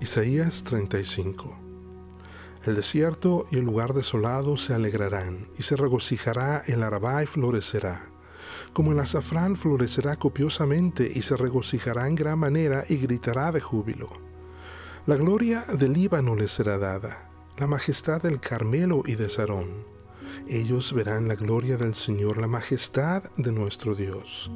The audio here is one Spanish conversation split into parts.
Isaías 35 El desierto y el lugar desolado se alegrarán, y se regocijará el Arabá y florecerá. Como el azafrán florecerá copiosamente y se regocijará en gran manera y gritará de júbilo. La gloria del Líbano les será dada, la majestad del Carmelo y de Sarón. Ellos verán la gloria del Señor, la majestad de nuestro Dios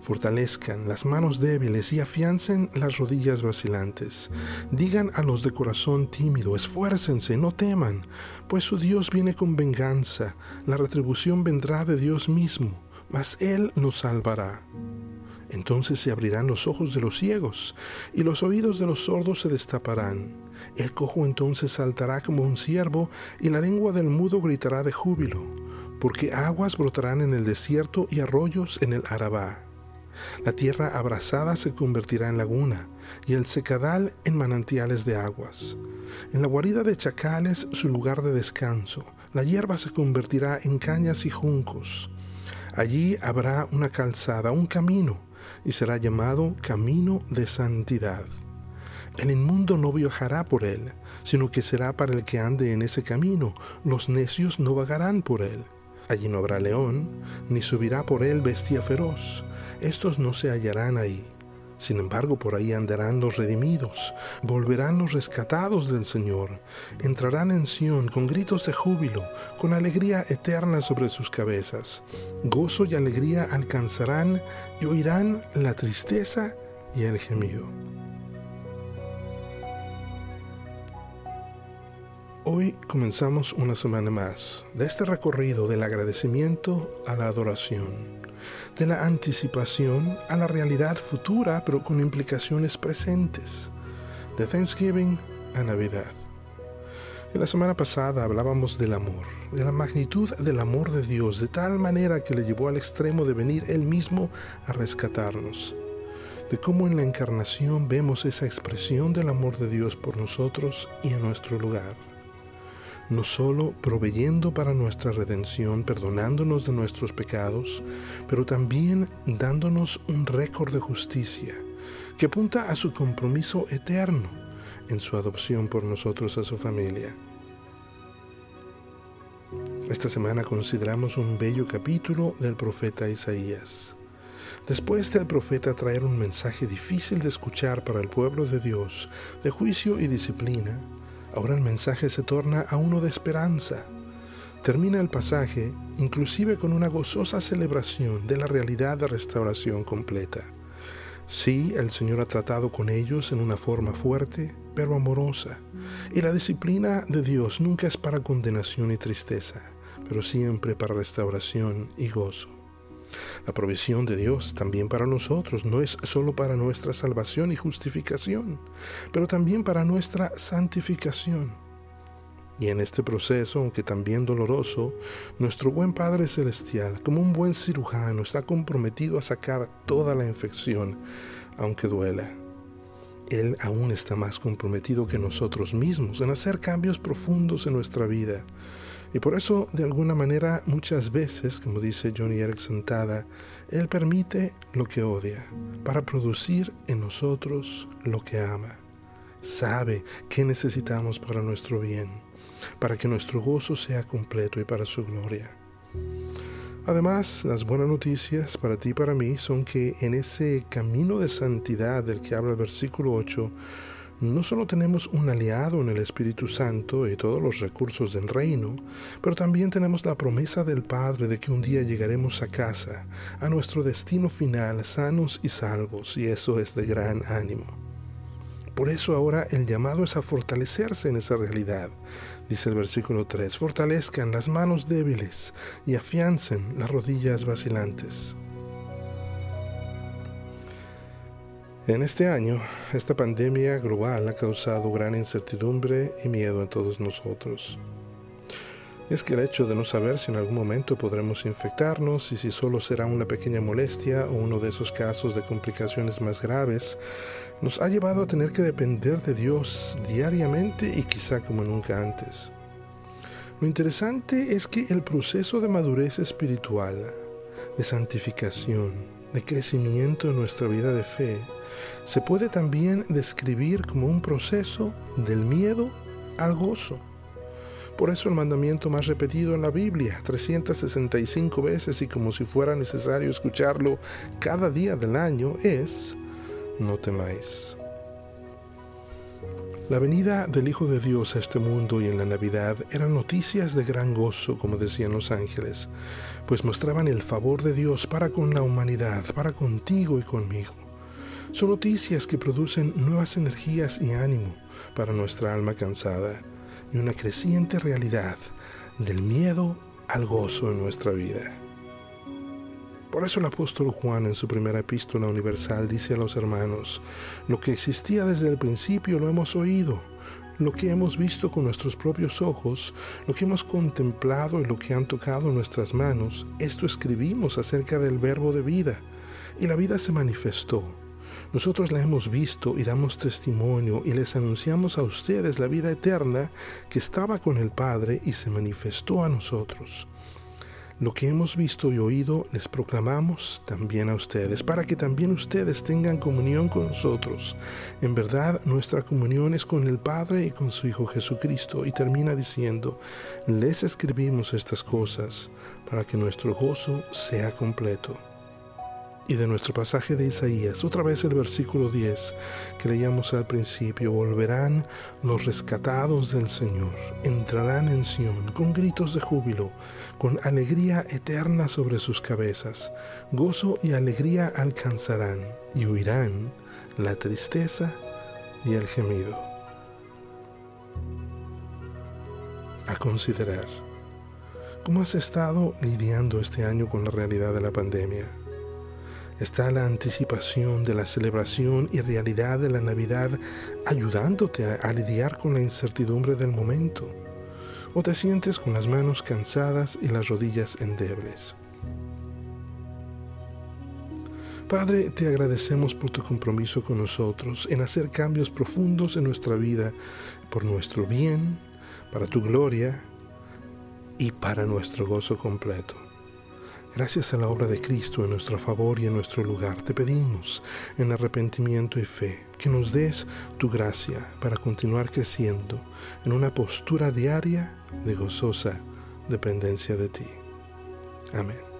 fortalezcan las manos débiles y afiancen las rodillas vacilantes. Digan a los de corazón tímido, esfuércense, no teman, pues su Dios viene con venganza, la retribución vendrá de Dios mismo, mas Él nos salvará. Entonces se abrirán los ojos de los ciegos y los oídos de los sordos se destaparán. El cojo entonces saltará como un ciervo y la lengua del mudo gritará de júbilo, porque aguas brotarán en el desierto y arroyos en el Arabá. La tierra abrasada se convertirá en laguna y el secadal en manantiales de aguas. En la guarida de chacales su lugar de descanso. La hierba se convertirá en cañas y juncos. Allí habrá una calzada, un camino, y será llamado camino de santidad. El inmundo no viajará por él, sino que será para el que ande en ese camino. Los necios no vagarán por él. Allí no habrá león, ni subirá por él bestia feroz. Estos no se hallarán ahí. Sin embargo, por ahí andarán los redimidos, volverán los rescatados del Señor, entrarán en Sión con gritos de júbilo, con alegría eterna sobre sus cabezas. Gozo y alegría alcanzarán y oirán la tristeza y el gemido. Hoy comenzamos una semana más de este recorrido del agradecimiento a la adoración, de la anticipación a la realidad futura pero con implicaciones presentes, de Thanksgiving a Navidad. En la semana pasada hablábamos del amor, de la magnitud del amor de Dios, de tal manera que le llevó al extremo de venir Él mismo a rescatarnos, de cómo en la encarnación vemos esa expresión del amor de Dios por nosotros y en nuestro lugar no solo proveyendo para nuestra redención, perdonándonos de nuestros pecados, pero también dándonos un récord de justicia que apunta a su compromiso eterno en su adopción por nosotros a su familia. Esta semana consideramos un bello capítulo del profeta Isaías. Después del profeta traer un mensaje difícil de escuchar para el pueblo de Dios, de juicio y disciplina, Ahora el mensaje se torna a uno de esperanza. Termina el pasaje inclusive con una gozosa celebración de la realidad de restauración completa. Sí, el Señor ha tratado con ellos en una forma fuerte, pero amorosa. Y la disciplina de Dios nunca es para condenación y tristeza, pero siempre para restauración y gozo. La provisión de Dios también para nosotros no es solo para nuestra salvación y justificación, pero también para nuestra santificación. Y en este proceso, aunque también doloroso, nuestro buen Padre Celestial, como un buen cirujano, está comprometido a sacar toda la infección, aunque duela. Él aún está más comprometido que nosotros mismos en hacer cambios profundos en nuestra vida y por eso, de alguna manera, muchas veces, como dice Johnny Erickson Tada, Él permite lo que odia para producir en nosotros lo que ama. Sabe qué necesitamos para nuestro bien, para que nuestro gozo sea completo y para su gloria. Además, las buenas noticias para ti y para mí son que en ese camino de santidad del que habla el versículo 8, no solo tenemos un aliado en el Espíritu Santo y todos los recursos del reino, pero también tenemos la promesa del Padre de que un día llegaremos a casa, a nuestro destino final, sanos y salvos, y eso es de gran ánimo. Por eso ahora el llamado es a fortalecerse en esa realidad, dice el versículo 3, fortalezcan las manos débiles y afiancen las rodillas vacilantes. En este año, esta pandemia global ha causado gran incertidumbre y miedo en todos nosotros. Es que el hecho de no saber si en algún momento podremos infectarnos y si solo será una pequeña molestia o uno de esos casos de complicaciones más graves, nos ha llevado a tener que depender de Dios diariamente y quizá como nunca antes. Lo interesante es que el proceso de madurez espiritual, de santificación, de crecimiento en nuestra vida de fe, se puede también describir como un proceso del miedo al gozo. Por eso el mandamiento más repetido en la Biblia, 365 veces y como si fuera necesario escucharlo cada día del año, es, no temáis. La venida del Hijo de Dios a este mundo y en la Navidad eran noticias de gran gozo, como decían los ángeles, pues mostraban el favor de Dios para con la humanidad, para contigo y conmigo. Son noticias que producen nuevas energías y ánimo para nuestra alma cansada y una creciente realidad del miedo al gozo en nuestra vida. Por eso el apóstol Juan en su primera epístola universal dice a los hermanos, lo que existía desde el principio lo hemos oído, lo que hemos visto con nuestros propios ojos, lo que hemos contemplado y lo que han tocado nuestras manos, esto escribimos acerca del verbo de vida, y la vida se manifestó. Nosotros la hemos visto y damos testimonio y les anunciamos a ustedes la vida eterna que estaba con el Padre y se manifestó a nosotros. Lo que hemos visto y oído les proclamamos también a ustedes, para que también ustedes tengan comunión con nosotros. En verdad, nuestra comunión es con el Padre y con su Hijo Jesucristo. Y termina diciendo, les escribimos estas cosas para que nuestro gozo sea completo y de nuestro pasaje de Isaías, otra vez el versículo 10 que leíamos al principio, volverán los rescatados del Señor, entrarán en Sión con gritos de júbilo, con alegría eterna sobre sus cabezas, gozo y alegría alcanzarán y huirán la tristeza y el gemido. A considerar, ¿cómo has estado lidiando este año con la realidad de la pandemia? Está la anticipación de la celebración y realidad de la Navidad ayudándote a, lidiar con la incertidumbre del momento. O te sientes con las manos cansadas y las rodillas endebles. Padre, te agradecemos por tu compromiso con nosotros en hacer cambios profundos en nuestra vida por nuestro bien, para tu gloria y para nuestro gozo completo. Gracias a la obra de Cristo en nuestro favor y en nuestro lugar, te pedimos, en arrepentimiento y fe, que nos des tu gracia para continuar creciendo en una postura diaria de gozosa dependencia de ti. Amén.